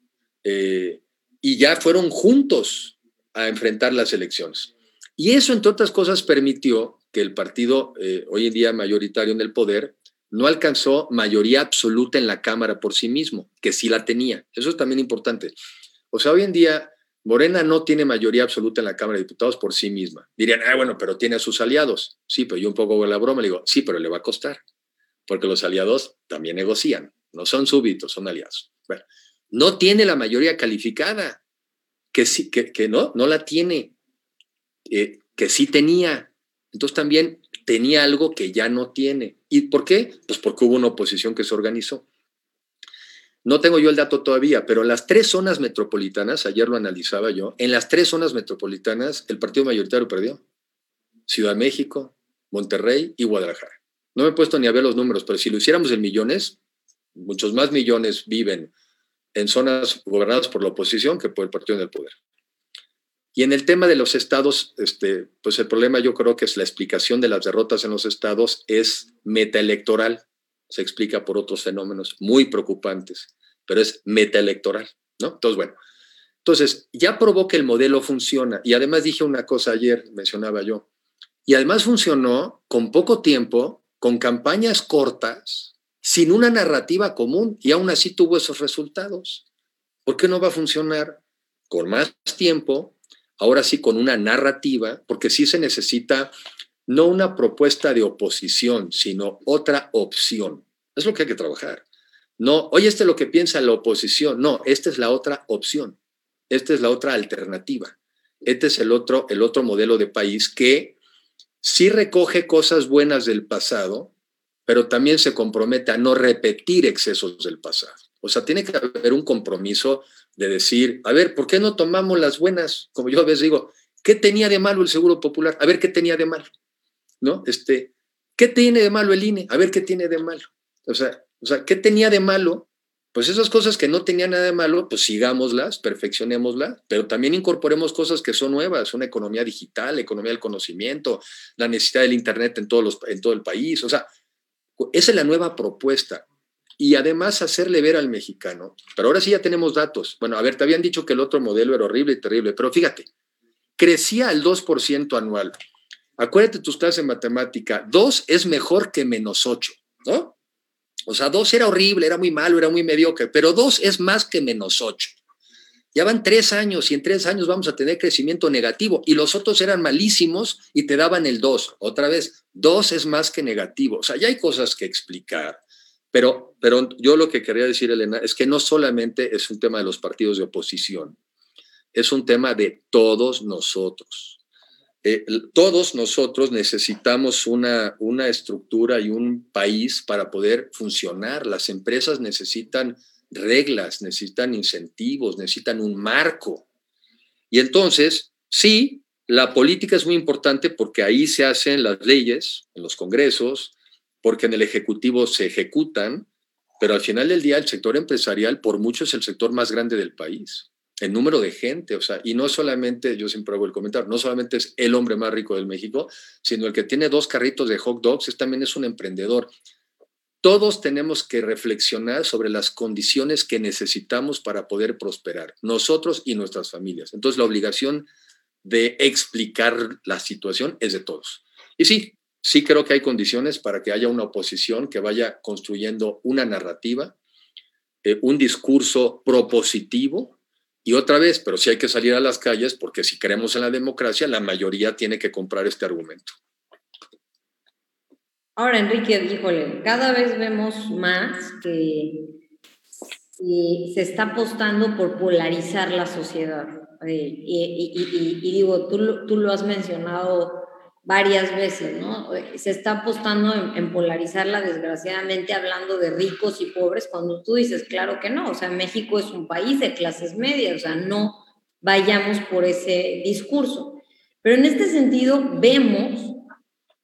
eh, y ya fueron juntos a enfrentar las elecciones. Y eso, entre otras cosas, permitió que el partido eh, hoy en día mayoritario en el poder no alcanzó mayoría absoluta en la Cámara por sí mismo, que sí la tenía. Eso es también importante. O sea, hoy en día Morena no tiene mayoría absoluta en la Cámara de Diputados por sí misma. Dirían, ah, bueno, pero tiene a sus aliados. Sí, pero yo un poco con la broma le digo, sí, pero le va a costar, porque los aliados también negocian, no son súbitos, son aliados. Bueno, no tiene la mayoría calificada, que sí, que, no, no la tiene, eh, que sí tenía. Entonces también tenía algo que ya no tiene. ¿Y por qué? Pues porque hubo una oposición que se organizó. No tengo yo el dato todavía, pero las tres zonas metropolitanas, ayer lo analizaba yo, en las tres zonas metropolitanas el partido mayoritario perdió. Ciudad de México, Monterrey y Guadalajara. No me he puesto ni a ver los números, pero si lo hiciéramos en millones, muchos más millones viven en zonas gobernadas por la oposición que por el partido del poder. Y en el tema de los estados, este, pues el problema yo creo que es la explicación de las derrotas en los estados es metaelectoral se explica por otros fenómenos muy preocupantes, pero es metaelectoral, ¿no? Entonces, bueno, entonces ya probó que el modelo funciona y además dije una cosa ayer, mencionaba yo, y además funcionó con poco tiempo, con campañas cortas, sin una narrativa común y aún así tuvo esos resultados. ¿Por qué no va a funcionar con más tiempo? Ahora sí con una narrativa, porque sí se necesita no una propuesta de oposición, sino otra opción. Es lo que hay que trabajar. No, oye, este es lo que piensa la oposición. No, esta es la otra opción. Esta es la otra alternativa. Este es el otro, el otro modelo de país que sí recoge cosas buenas del pasado, pero también se compromete a no repetir excesos del pasado. O sea, tiene que haber un compromiso de decir, a ver, ¿por qué no tomamos las buenas? Como yo a veces digo, ¿qué tenía de malo el Seguro Popular? A ver, ¿qué tenía de malo? ¿no? Este, ¿Qué tiene de malo el INE? A ver qué tiene de malo. O sea, o sea, ¿qué tenía de malo? Pues esas cosas que no tenían nada de malo, pues sigámoslas, perfeccionémoslas, pero también incorporemos cosas que son nuevas, una economía digital, economía del conocimiento, la necesidad del Internet en, todos los, en todo el país. O sea, esa es la nueva propuesta. Y además hacerle ver al mexicano, pero ahora sí ya tenemos datos. Bueno, a ver, te habían dicho que el otro modelo era horrible y terrible, pero fíjate, crecía al 2% anual acuérdate tus clases de matemática, 2 es mejor que menos 8, ¿no? O sea, 2 era horrible, era muy malo, era muy mediocre, pero 2 es más que menos 8. Ya van tres años y en tres años vamos a tener crecimiento negativo y los otros eran malísimos y te daban el 2. Otra vez, 2 es más que negativo. O sea, ya hay cosas que explicar. Pero, pero yo lo que quería decir, Elena, es que no solamente es un tema de los partidos de oposición, es un tema de todos nosotros. Eh, todos nosotros necesitamos una, una estructura y un país para poder funcionar. Las empresas necesitan reglas, necesitan incentivos, necesitan un marco. Y entonces, sí, la política es muy importante porque ahí se hacen las leyes, en los congresos, porque en el Ejecutivo se ejecutan, pero al final del día el sector empresarial por mucho es el sector más grande del país el número de gente, o sea, y no solamente, yo siempre hago el comentario, no solamente es el hombre más rico del México, sino el que tiene dos carritos de hot dogs, es, también es un emprendedor. Todos tenemos que reflexionar sobre las condiciones que necesitamos para poder prosperar, nosotros y nuestras familias. Entonces, la obligación de explicar la situación es de todos. Y sí, sí creo que hay condiciones para que haya una oposición que vaya construyendo una narrativa, eh, un discurso propositivo, y otra vez, pero sí hay que salir a las calles porque si queremos en la democracia, la mayoría tiene que comprar este argumento. Ahora, Enrique, híjole, cada vez vemos más que se está apostando por polarizar la sociedad. Eh, y, digo, tú, tú lo has mencionado varias veces, ¿no? Se está apostando en, polarizarla, desgraciadamente, hablando de ricos y pobres, cuando tú dices, claro que no, o sea, México es un país de clases medias, o sea, no vayamos por ese discurso. Pero en este sentido, vemos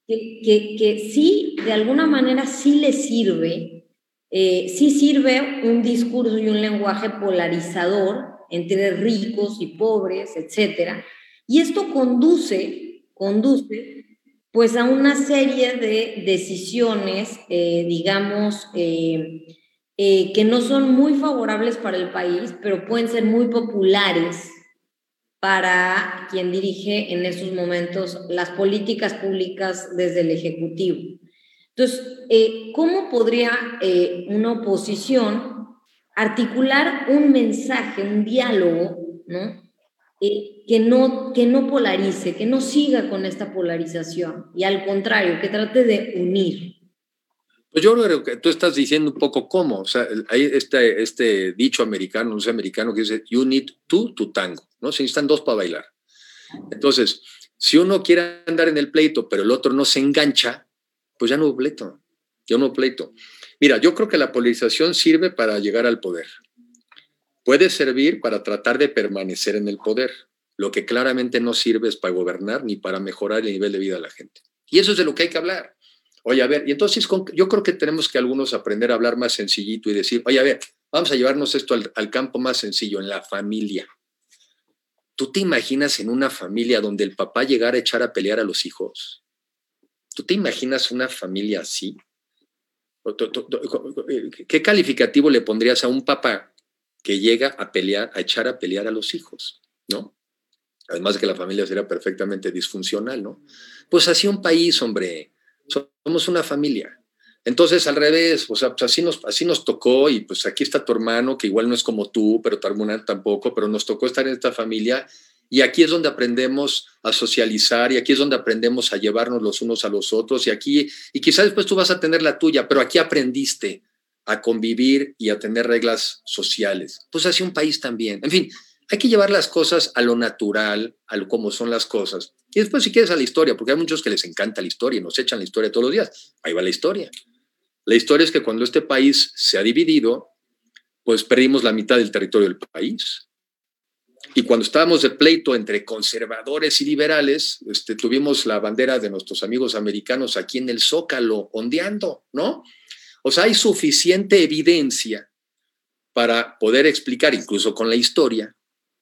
que, que, sí, de alguna manera, sí le sirve, eh, sí sirve un discurso y un lenguaje polarizador entre ricos y pobres, etcétera, y esto conduce conduce pues a una serie de decisiones, eh, digamos, eh, eh, que no son muy favorables para el país, pero pueden ser muy populares para quien dirige en esos momentos las políticas públicas desde el Ejecutivo. Entonces, ¿cómo podría una oposición articular un mensaje, un diálogo, ¿no? Eh, que, no, que no polarice, que no siga con esta polarización y al contrario, que trate de unir. Pues yo creo que tú estás diciendo un poco cómo, o sea, hay este, este dicho americano, no sé americano, que dice, you need two to tango, ¿no? Se necesitan dos para bailar. Entonces, si uno quiere andar en el pleito, pero el otro no se engancha, pues ya no pleito, ya no pleito. Mira, yo creo que la polarización sirve para llegar al poder. Puede servir para tratar de permanecer en el poder. Lo que claramente no sirve es para gobernar ni para mejorar el nivel de vida de la gente. Y eso es de lo que hay que hablar. Oye, a ver, y entonces yo creo que tenemos que algunos aprender a hablar más sencillito y decir, oye, a ver, vamos a llevarnos esto al, campo más sencillo, en la familia. ¿Tú te imaginas en una familia donde el papá llegara a echar a pelear a los hijos? ¿Tú te imaginas una familia así? ¿Qué calificativo le pondrías a un papá que llega a pelear, a echar a pelear a los hijos? ¿No? Además de que la familia sería perfectamente disfuncional, ¿no? Pues así un país, hombre somos una familia. Entonces, al revés, o sea, pues así nos, así nos tocó y pues aquí está tu hermano, que igual no es como tú, pero tu tampoco, pero nos tocó estar en esta familia y aquí es donde aprendemos a socializar y aquí es donde aprendemos a llevarnos los unos a los otros y aquí, y quizás después tú vas a tener la tuya, pero aquí aprendiste a convivir y a tener reglas sociales. Pues así un país también. En fin, hay que llevar las cosas a lo natural, a lo como son las cosas. Y después, si quieres, a la historia, porque hay muchos que les encanta la historia y nos echan la historia todos los días. Ahí va la historia. La historia es que cuando este país se ha dividido, pues perdimos la mitad del territorio del país. Y cuando estábamos de pleito entre conservadores y liberales, este, tuvimos la bandera de nuestros amigos americanos aquí en el Zócalo, ondeando, ¿no? O sea, hay suficiente evidencia para poder explicar, incluso con la historia,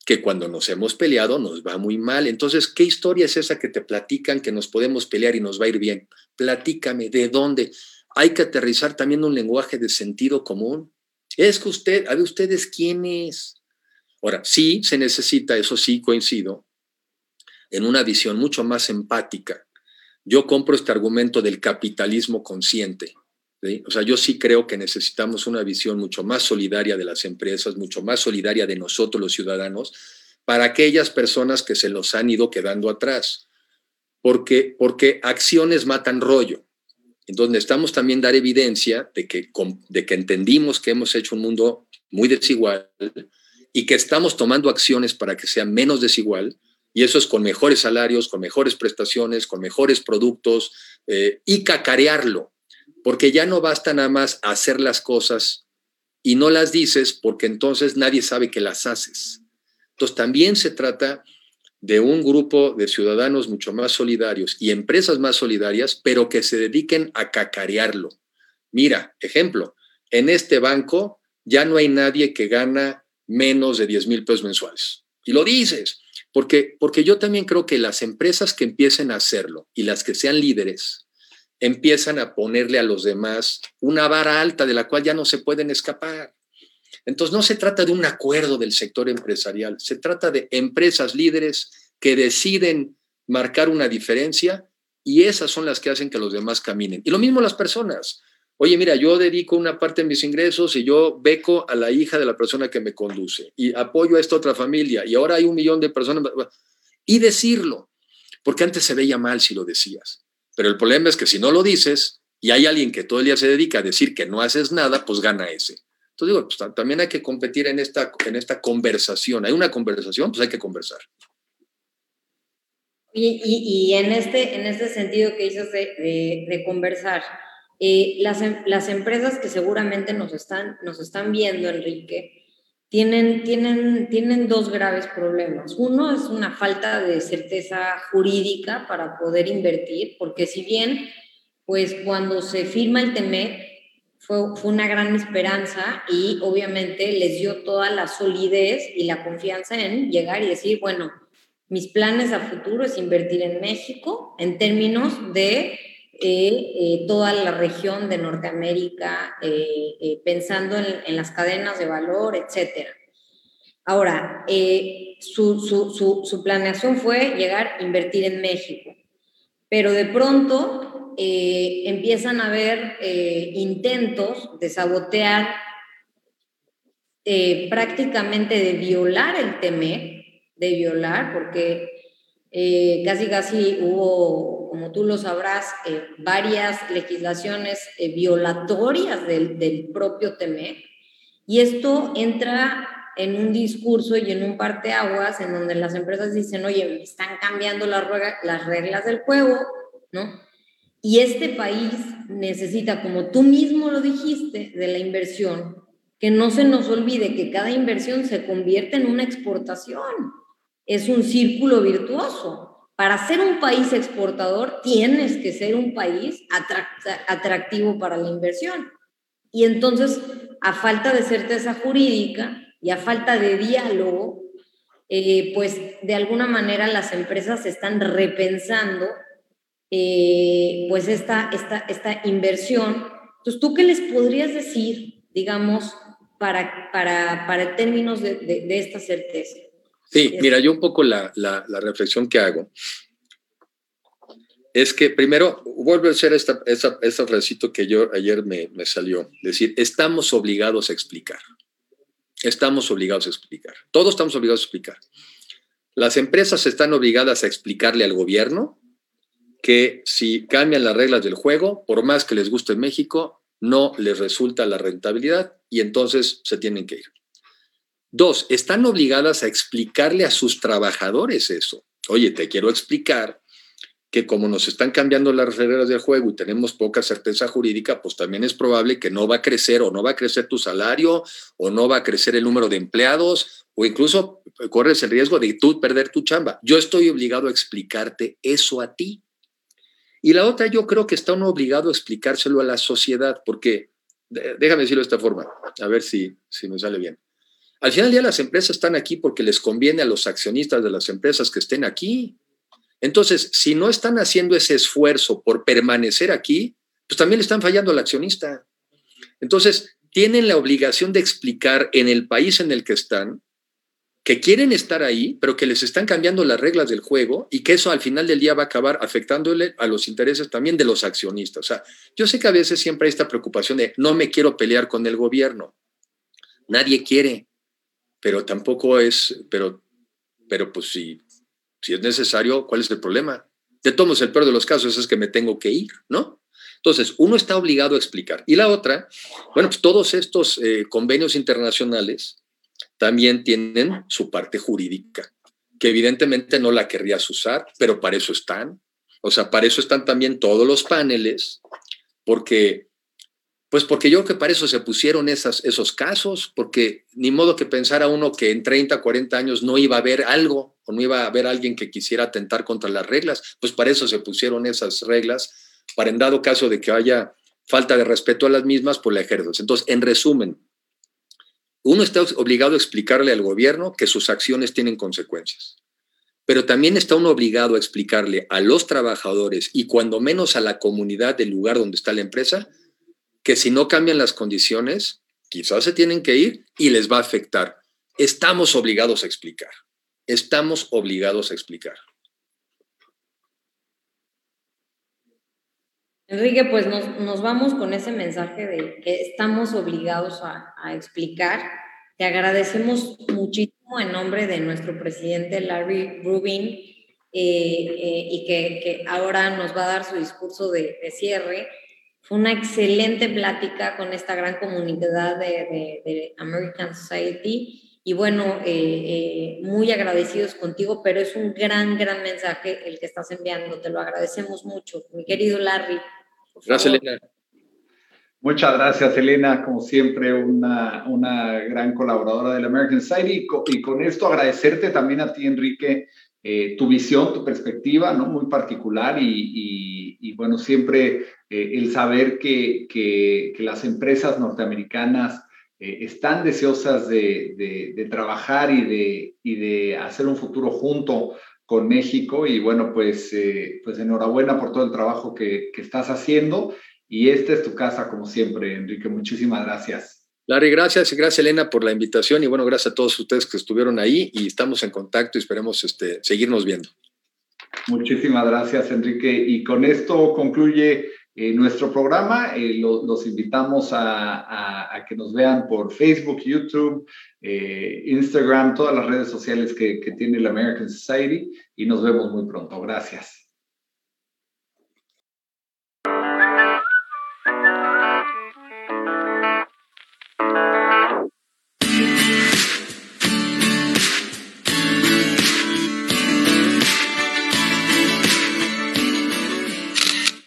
que cuando nos hemos peleado nos va muy mal. Entonces, ¿qué historia es esa que te platican que nos podemos pelear y nos va a ir bien? Platícame, ¿de dónde? Hay que aterrizar también un lenguaje de sentido común. Es que usted, a ver, ustedes quién es. Ahora, sí se necesita, eso sí coincido, en una visión mucho más empática. Yo compro este argumento del capitalismo consciente. O sea, yo sí creo que necesitamos una visión mucho más solidaria de las empresas, mucho más solidaria de nosotros los ciudadanos, para aquellas personas que se los han ido quedando atrás. Porque, porque acciones matan rollo. Entonces necesitamos también dar evidencia de que, de que entendimos que hemos hecho un mundo muy desigual y que estamos tomando acciones para que sea menos desigual, y eso es con mejores salarios, con mejores prestaciones, con mejores productos, eh, y cacarearlo porque ya no basta nada más hacer las cosas y no las dices porque entonces nadie sabe que las haces. Entonces también se trata de un grupo de ciudadanos mucho más solidarios y empresas más solidarias, pero que se dediquen a cacarearlo. Mira, ejemplo, en este banco ya no hay nadie que gana menos de 10 mil pesos mensuales. Y lo dices, porque, porque yo también creo que las empresas que empiecen a hacerlo y las que sean líderes, empiezan a ponerle a los demás una vara alta de la cual ya no se pueden escapar. Entonces no se trata de un acuerdo del sector empresarial, se trata de empresas líderes que deciden marcar una diferencia y esas son las que hacen que los demás caminen. Y lo mismo las personas. Oye, mira, yo dedico una parte de mis ingresos y yo beco a la hija de la persona que me conduce y apoyo a esta otra familia y ahora hay un millón de personas. Y decirlo, porque antes se veía mal si lo decías. Pero el problema es que si no lo dices y hay alguien que todo el día se dedica a decir que no haces nada, pues gana ese. Entonces digo, pues también hay que competir en esta, en esta conversación. Hay una conversación, pues hay que conversar. Y, en, este, en este sentido que dices de, de, conversar, eh, las, em, las, empresas que seguramente nos están, nos están viendo, Enrique, tienen, tienen, tienen dos graves problemas. Uno es una falta de certeza jurídica para poder invertir, porque si bien, pues cuando se firma el TEMEC, fue, fue una gran esperanza y obviamente les dio toda la solidez y la confianza en llegar y decir, bueno, mis planes a futuro es invertir en México en términos de eh, eh, toda la región de Norteamérica, eh, pensando en, las cadenas de valor, etc. Ahora, su, su, su, planeación fue llegar a invertir en México, pero de pronto empiezan a haber intentos de sabotear, prácticamente de violar el TEMEC, de violar, porque eh, casi casi hubo, como tú lo sabrás, eh, varias legislaciones eh, violatorias del, del propio TEMEC, y esto entra en un discurso y en un parteaguas en donde las empresas dicen, oye, están cambiando las, las reglas del juego, ¿no? Y este país necesita, como tú mismo lo dijiste, de la inversión, que no se nos olvide que cada inversión se convierte en una exportación. Es un círculo virtuoso. Para ser un país exportador tienes que ser un país atractivo para la inversión. Y entonces, a falta de certeza jurídica, y a falta de diálogo, eh, pues de alguna manera las empresas están repensando eh, pues esta, esta, esta inversión. Entonces, ¿tú qué les podrías decir, digamos, para, para, para términos de, de, esta certeza? Sí, mira, yo un poco la, la, la, reflexión que hago es que primero vuelve a ser esta, esta, esta frasecito que yo ayer me, me salió, decir, estamos obligados a explicar estamos obligados a explicar. Todos estamos obligados a explicar. Las empresas están obligadas a explicarle al gobierno que si cambian las reglas del juego, por más que les guste México, no les resulta la rentabilidad y entonces se tienen que ir. Dos, están obligadas a explicarle a sus trabajadores eso. Oye, te quiero explicar que como nos están cambiando las reglas del juego y tenemos poca certeza jurídica, pues también es probable que no va a crecer o no va a crecer tu salario o no va a crecer el número de empleados o incluso corres el riesgo de tú perder tu chamba. Yo estoy obligado a explicarte eso a ti. Y la otra, yo creo que está uno obligado a explicárselo a la sociedad, porque déjame decirlo de esta forma, a ver si, si me sale bien. Al final del día las empresas están aquí porque les conviene a los accionistas de las empresas que estén aquí. Entonces, si no están haciendo ese esfuerzo por permanecer aquí, pues también le están fallando al accionista. Entonces, tienen la obligación de explicar en el país en el que están que quieren estar ahí, pero que les están cambiando las reglas del juego y que eso al final del día va a acabar afectándole a los intereses también de los accionistas. O sea, yo sé que a veces siempre hay esta preocupación de no me quiero pelear con el gobierno. Nadie quiere, pero tampoco es, pero, pero pues sí, si es necesario, ¿cuál es el problema? De todos, el peor de los casos es que me tengo que ir, ¿no? Entonces, uno está obligado a explicar. Y la otra, bueno, pues todos estos eh, convenios internacionales también tienen su parte jurídica, que evidentemente no la querrías usar, pero para eso están. O sea, para eso están también todos los paneles, porque pues porque yo creo que para eso se pusieron esas, esos casos, porque ni modo que pensara uno que en 30, 40 años no iba a haber algo o no iba a haber alguien que quisiera atentar contra las reglas, pues para eso se pusieron esas reglas, para en dado caso de que haya falta de respeto a las mismas, pues la ejerces. Entonces, en resumen, uno está obligado a explicarle al gobierno que sus acciones tienen consecuencias, pero también está uno obligado a explicarle a los trabajadores y cuando menos a la comunidad del lugar donde está la empresa, que si no cambian las condiciones, quizás se tienen que ir y les va a afectar. Estamos obligados a explicar. Estamos obligados a explicar. Enrique, pues nos, vamos con ese mensaje de que estamos obligados a, explicar. Te agradecemos muchísimo en nombre de nuestro presidente Larry Rubin eh, eh, y que, ahora nos va a dar su discurso de cierre. Fue una excelente plática con esta gran comunidad de, American Society. Y bueno, eh, eh, muy agradecidos contigo, pero es un gran, gran mensaje el que estás enviando. Te lo agradecemos mucho, mi querido Larry. Gracias, Elena. Muchas gracias, Elena. Como siempre, una, una gran colaboradora del American Society. Y con, esto agradecerte también a ti, Enrique, eh, tu visión, tu perspectiva, ¿no? Muy particular y, y bueno, siempre eh, el saber que, que, las empresas norteamericanas eh, están deseosas de, de, trabajar y de, y de hacer un futuro junto con México. Y bueno, pues, eh, pues enhorabuena por todo el trabajo que, que estás haciendo. Y esta es tu casa, como siempre, Enrique. Muchísimas gracias. Larry, gracias gracias Elena por la invitación y bueno, gracias a todos ustedes que estuvieron ahí y estamos en contacto y esperemos este, seguirnos viendo. Muchísimas gracias Enrique y con esto concluye nuestro programa. los invitamos a, que nos vean por Facebook, YouTube, Instagram, todas las redes sociales que, que tiene la American Society y nos vemos muy pronto. Gracias.